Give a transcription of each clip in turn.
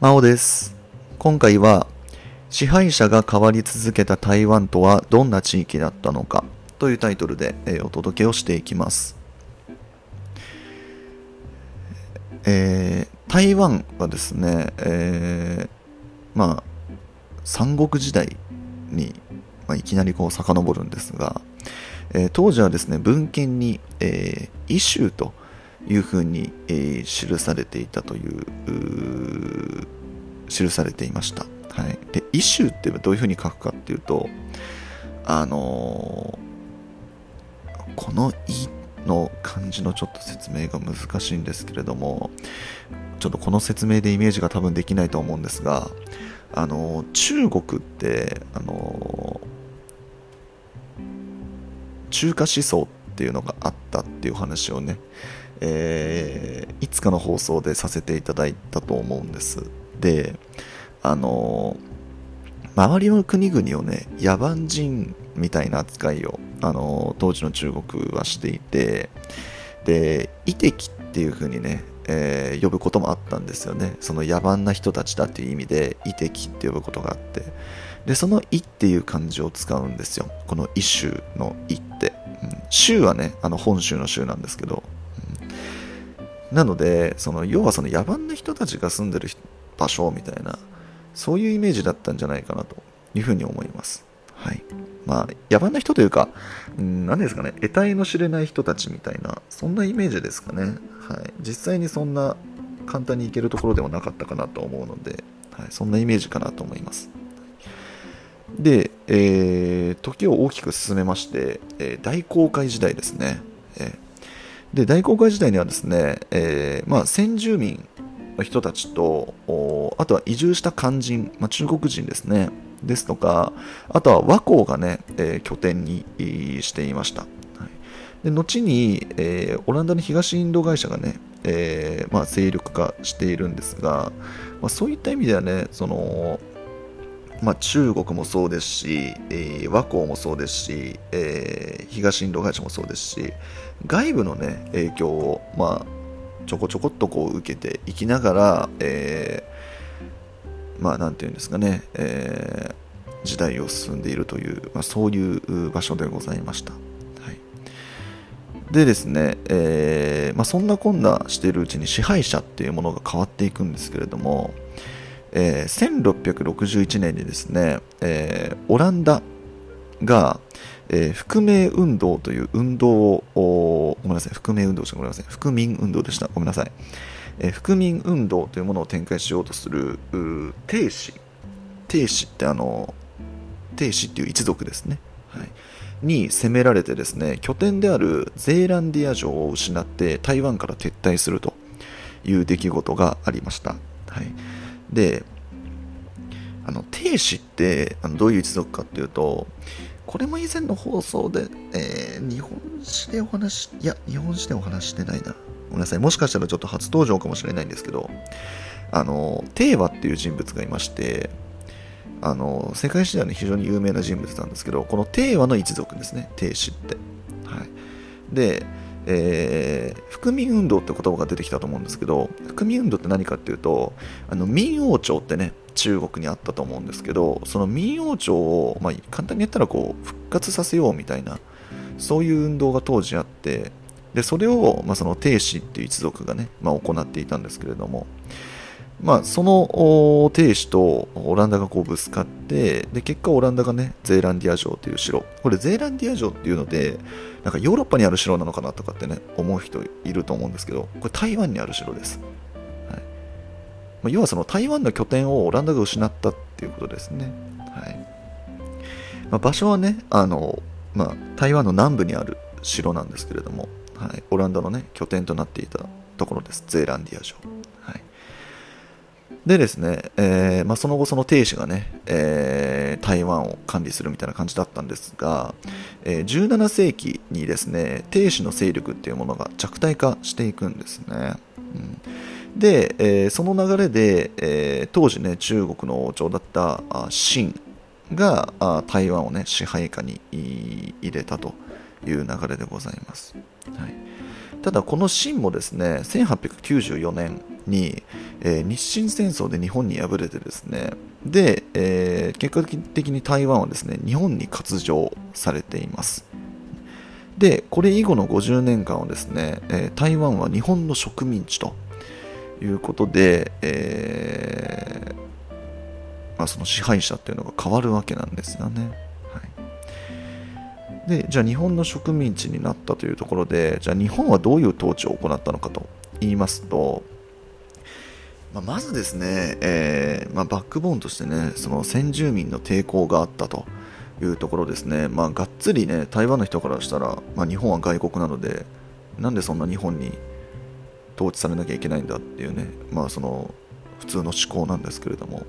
真央です。今回は支配者が変わり続けた台湾とはどんな地域だったのかというタイトルで、えお届けをしていきます。えー台湾はですね、えーまあ三国時代に、まあ、いきなりこう遡るんですが、えー当時はですね文献に、えー、イシューというふうに、え記されていたという記されていました。はい、でイシューってどういうふうに書くかっていうとあのーこの「い」の漢字のちょっと説明が難しいんですけれどもちょっとこの説明でイメージが多分できないと思うんですがあのー中国ってあのー中華思想っていうのがあったっていう話をね、えーいつかの放送でさせていただいたと思うんです。であの周りの国々をね野蛮人みたいな扱いをあの当時の中国はしていてで異敵っていう風にね、えー呼ぶこともあったんですよね。その野蛮な人たちだっていう意味で異敵って呼ぶことがあって。でその「い」っていう漢字を使うんですよ。この「異州」の「い」って、うん、州はねあの本州の州なんですけど、なのでその要はその野蛮な人たちが住んでる場所みたいなそういうイメージだったんじゃないかなというふうに思います。はい。まあ野蛮な人というかうん何ですかね得体の知れない人たちみたいなそんなイメージですかね。はい。実際にそんな簡単に行けるところではなかったかなと思うので、はい、そんなイメージかなと思います。で、えー時を大きく進めまして、えー大航海時代ですね、えーで大航海時代にはですね、えーまあ、先住民の人たちとあとは移住した漢人、まあ、中国人ですね。ですとかあとは和光がね、えー拠点にしていました、はい、で後に、えーオランダの東インド会社がね、えーまあ、勢力化しているんですが、まあ、そういった意味ではねそのまあ、中国もそうですし、えー和光もそうですし、えー東インド会社もそうですし外部の、ね、影響を、まあ、ちょこちょこっとこう受けていきながら、えーまあ、なんていうんですかね、えー時代を進んでいるという、まあ、そういう場所でございました。はい、でですね、えーまあ、そんなこんなしているうちに支配者っていうものが変わっていくんですけれども、えー1661年にですね、えーオランダが、えー覆名運動という運動を、ごめんなさい、覆名運動した、ごめんなさい、覆民運動でした、ごめんなさい、えー覆民運動というものを展開しようとする、うー帝氏、帝氏ってあの、帝氏っていう一族ですね、はい、に攻められてですね、拠点であるゼーランディア城を失って台湾から撤退するという出来事がありました。はい、で、あの帝氏ってあのどういう一族かっていうとこれも以前の放送で、えー日本史でお話いや日本史でお話ししてないな。ごめんなさい。もしかしたらちょっと初登場かもしれないんですけどあの帝和っていう人物がいましてあの世界史では、ね、非常に有名な人物なんですけどこの帝和の一族ですね。帝氏って。はい。でえー、福民運動って言葉が出てきたと思うんですけど福民運動って何かっていうとあの民王朝ってね中国にあったと思うんですけどその民王朝を、まあ、簡単に言ったらこう復活させようみたいなそういう運動が当時あってでそれを、まあ、その帝氏っていう一族がね、まあ、行っていたんですけれども、まあ、そのお帝氏とオランダがこうぶつかってで結果オランダがねゼーランディア城という城。これゼーランディア城っていうのでなんかヨーロッパにある城なのかなとかってね思う人いると思うんですけどこれ台湾にある城です、はい。まあ、要はその台湾の拠点をオランダが失ったっていうことですね、はい。まあ、場所はねあの、まあ、台湾の南部にある城なんですけれども、はい、オランダのね拠点となっていたところです。ゼーランディア城、はい。でですね、えーまあ、その後、その帝氏がね、えー台湾を管理するみたいな感じだったんですが、えー17世紀にですね、帝氏の勢力っていうものが弱体化していくんですね。うんで、えその流れで、え当時ね、中国の王朝だったあ清があ台湾をね、支配下に入れたという流れでございます。はいただこの清もですね1894年に、えー、日清戦争で日本に敗れてですねで、えー、結果的に台湾はですね日本に割譲されていますでこれ以後の50年間はですね、え、台湾は日本の植民地ということで、えまあ、その支配者っていうのが変わるわけなんですよね。でじゃあ日本の植民地になったというところでじゃあ日本はどういう統治を行ったのかと言いますと、まあ、まずですね、えーまあ、バックボーンとしてねその先住民の抵抗があったというところですね、まあ、がっつりね台湾の人からしたら、まあ、日本は外国なのでなんでそんな日本に統治されなきゃいけないんだっていうね、まあ、その普通の思考なんですけれども、はい、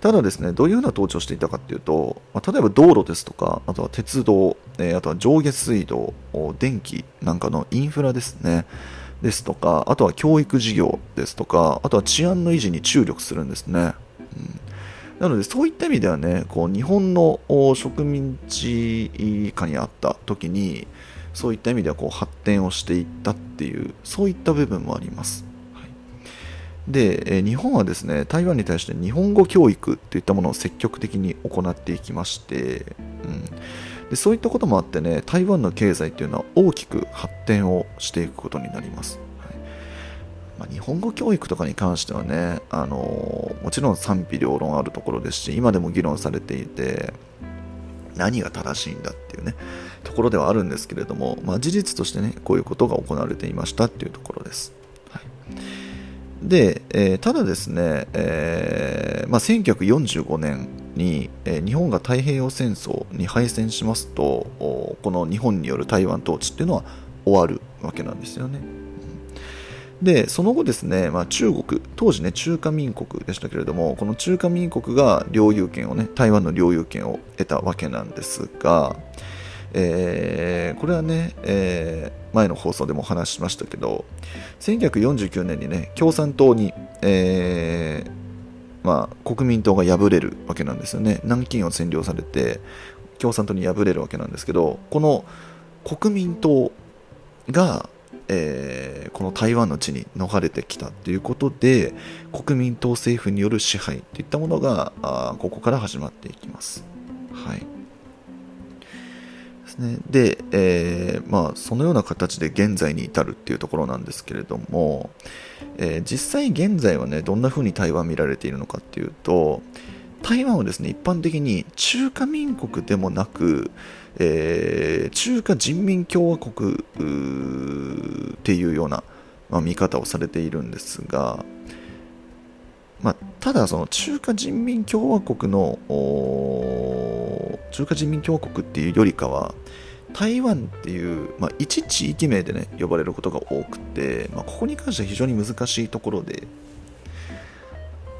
ただですねどういうような統治をしていたかっていうと、まあ、例えば道路ですとかあとは鉄道、えー、あとは上下水道電気なんかのインフラですねですとかあとは教育事業ですとかあとは治安の維持に注力するんですね、うん。なのでそういった意味ではねこう日本の植民地下にあった時にそういった意味ではこう発展をしていったっていうそういった部分もあります。はい、で、日本はですね台湾に対して日本語教育といったものを積極的に行っていきまして、うん、でそういったこともあってね台湾の経済っていうのは大きく発展をしていくことになります。まあ、日本語教育とかに関してはね、あのもちろん賛否両論あるところですし今でも議論されていて何が正しいんだっていうねところではあるんですけれども、まあ、事実としてねこういうことが行われていましたっていうところです。はい、で、えー、ただですね、えーまあ、1945年に、えー、日本が太平洋戦争に敗戦しますとこの日本による台湾統治っていうのは終わるわけなんですよね。で、その後ですね、まあ、中国、当時ね、中華民国でしたけれども、この中華民国が領有権をね、台湾の領有権を得たわけなんですが、えー、これはね、えー、前の放送でもお話ししましたけど、1949年にね、共産党に、えー、まあ、国民党が敗れるわけなんですよね。南京を占領されて、共産党に敗れるわけなんですけど、この国民党が、えー、この台湾の地に逃れてきたということで国民党政府による支配といったものがあここから始まっていきます。はいですね、で、えー、まあ、そのような形で現在に至るっていうところなんですけれども、えー、実際現在はねどんな風に台湾見られているのかっていうと台湾はですね一般的に中華民国でもなくえー、中華人民共和国っていうような、まあ、見方をされているんですが、まあ、ただその中華人民共和国の中華人民共和国っていうよりかは台湾っていう、まあ、一地域名でね呼ばれることが多くて、まあ、ここに関しては非常に難しいところで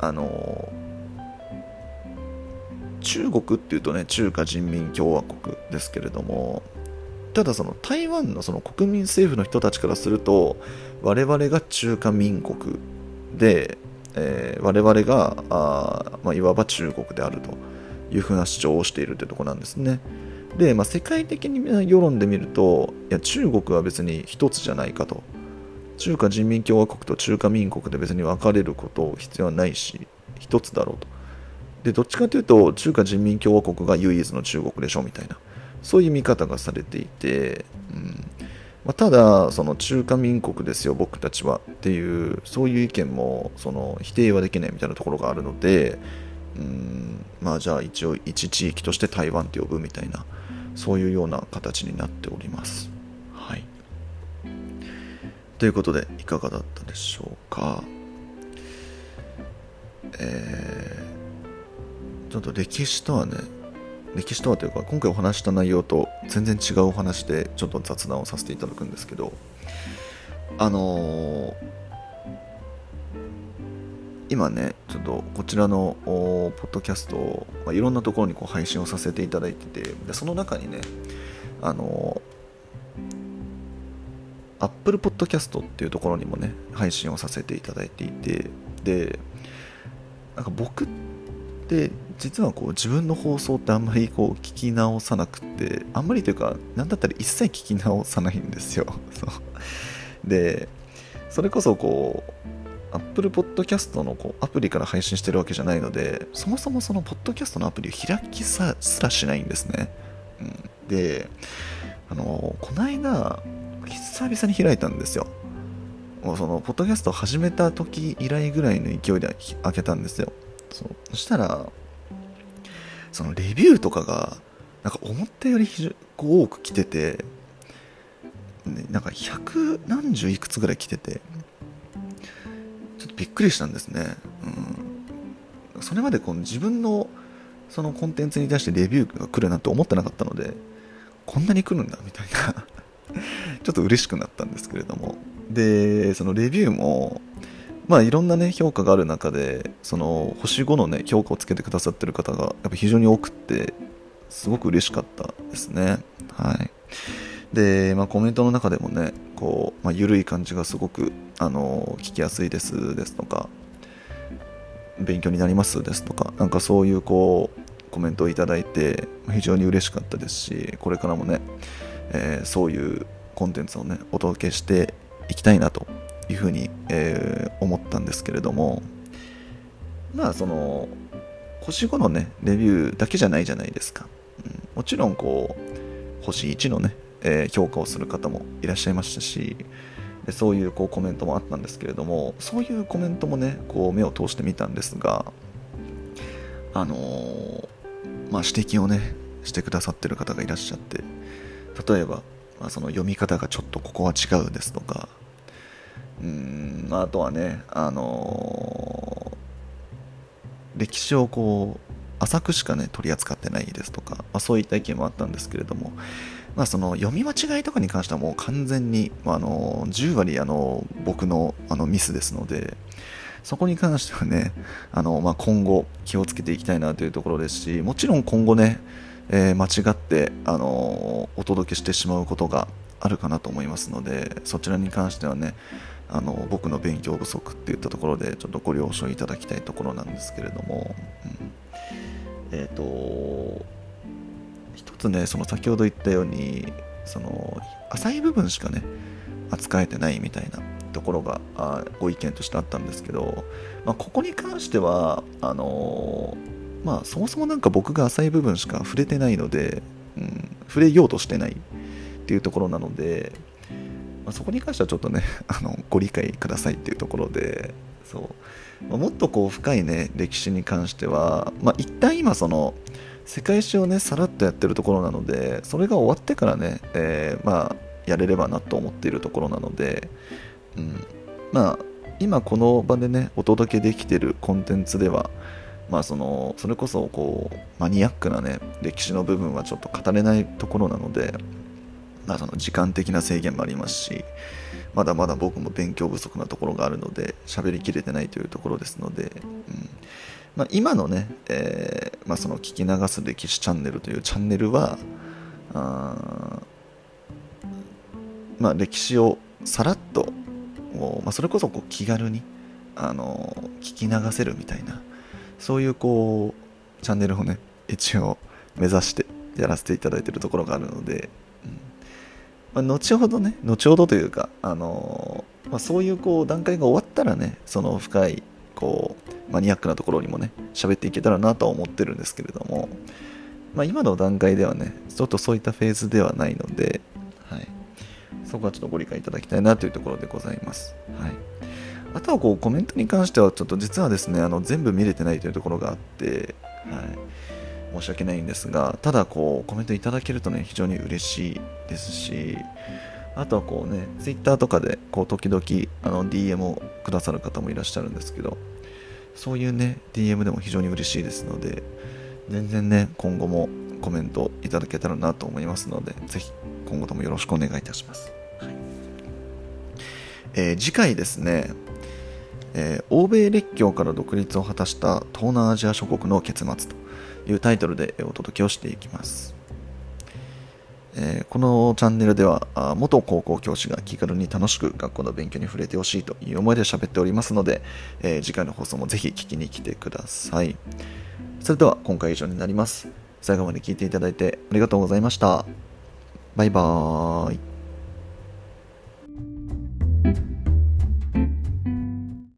あの中国っていうとね中華人民共和国ですけれどもただその台湾のその国民政府の人たちからすると我々が中華民国で、えー、我々があ、まあ、いわば中国であるというふうな主張をしているというところなんですね。で、まあ、世界的に世論で見るといや中国は別に一つじゃないかと。中華人民共和国と中華民国で別に分かれること必要はないし一つだろうと。でどっちかというと中華人民共和国が唯一の中国でしょみたいな。そういう見方がされていて、うん。まあ、ただその中華民国ですよ僕たちはっていうそういう意見もその否定はできないみたいなところがあるので、うんまあ、じゃあ一応一地域として台湾って呼ぶみたいなそういうような形になっております。はい、ということでいかがだったでしょうか。えーちょっと歴史とはね歴史とはというか今回お話した内容と全然違うお話でちょっと雑談をさせていただくんですけどあのー、今ねちょっとこちらのポッドキャストを、まあ、いろんなところにこう配信をさせていただいててでその中にねあのー、Apple Podcast っていうところにもね配信をさせていただいていてでなんか僕って実はこう自分の放送ってあんまりこう聞き直さなくてあんまりというか何だったら一切聞き直さないんですよ。でそれこそこう Apple Podcast のこうアプリから配信してるわけじゃないのでそもそもそのポッドキャストのアプリを開きさすらしないんですね、うん、であのこの間久々に開いたんですよ。もうそのポッドキャストを始めた時以来ぐらいの勢いで開けたんですよ。そう。そしたらそのレビューとかがなんか思ったより多く来ててなんか百何十いくつぐらい来ててちょっとびっくりしたんですね、うん、それまでこの自分のそのコンテンツに対してレビューが来るなんて思ってなかったのでこんなに来るんだみたいな ちょっと嬉しくなったんですけれども。でそのレビューもまあいろんなね評価がある中でその星5のね評価をつけてくださってる方がやっぱ非常に多くってすごく嬉しかったですね。はい。で、まあ、コメントの中でもねこう、まあ、緩い感じがすごくあの聞きやすいですですとか勉強になりますですとかなんかそういうこうコメントをいただいて非常に嬉しかったですしこれからもね、えー、そういうコンテンツをねお届けしていきたいなというふうに、えー、思ったんですけれどもまあその星5のねレビューだけじゃないじゃないですか、うん、もちろんこう星1のね、えー、評価をする方もいらっしゃいましたしでそういうこうコメントもあったんですけれどもそういうコメントもねこう目を通してみたんですがあのー、まあ、指摘をねしてくださってる方がいらっしゃって例えば、まあ、その読み方がちょっとここは違うですとかんあとはねあのー、歴史をこう浅くしかね取り扱ってないですとか、まあ、そういった意見もあったんですけれどもまあ、その読み間違いとかに関してはもう完全に、まあ、あの10割あの僕のあのミスですのでそこに関してはねあの、まあ、今後気をつけていきたいなというところですしもちろん今後ね、えー、間違ってあのお届けしてしまうことがあるかなと思いますのでそちらに関してはねあの僕の勉強不足っていったところでちょっとご了承いただきたいところなんですけれども、うん、えっ、ー、と一つねその先ほど言ったようにその浅い部分しかね扱えてないみたいなところがあご意見としてあったんですけど、まあ、ここに関してはあの、まあそもそも何か僕が浅い部分しか触れてないので、うん、触れようとしてないっていうところなので、まあ、そこに関してはちょっとね あのご理解くださいっていうところでそう、まあ、もっとこう深いね歴史に関しては、まあ、一旦今その世界史をねさらっとやってるところなのでそれが終わってからね、えー、まあやれればなと思っているところなので、うん、まあ今この場でねお届けできてるコンテンツではまあそのそれこそこうマニアックなね歴史の部分はちょっと語れないところなのでまあその時間的な制限もありますしまだまだ僕も勉強不足なところがあるので喋りきれてないというところですので、うん。まあ、今のね、えーまあ、その聞き流す歴史チャンネルというチャンネルは、まあ、歴史をさらっと、まあ、それこそこう気軽にあの聞き流せるみたいなそういうこうチャンネルをね一応目指してやらせていただいてるところがあるので、まあ、後ほどね後ほどというか、あのまあ、そういうこう段階が終わったらねその深いこうマニアックなところにもね喋っていけたらなとは思ってるんですけれども、まあ、今の段階ではねちょっとそういったフェーズではないので、はい、そこはちょっとご理解いただきたいなというところでございます。はい、あとはこうコメントに関してはちょっと実はですねあの全部見れてないというところがあって、はい、申し訳ないんですがただこうコメントいただけるとね非常に嬉しいですしあとはこうね、ツイッターとかでこう時々あの DM をくださる方もいらっしゃるんですけど、そういうね、DM でも非常に嬉しいですので、全然ね、今後もコメントいただけたらなと思いますので、ぜひ今後ともよろしくお願いいたします。はいえー、次回ですね、えー、欧米列強から独立を果たした東南アジア諸国の結末というタイトルでお届けをしていきます。えー、このチャンネルでは元高校教師が気軽に楽しく学校の勉強に触れてほしいという思いで喋っておりますので、えー、次回の放送もぜひ聞きに来てください。それでは今回以上になります。最後まで聞いていただいてありがとうございました。バイバーイ。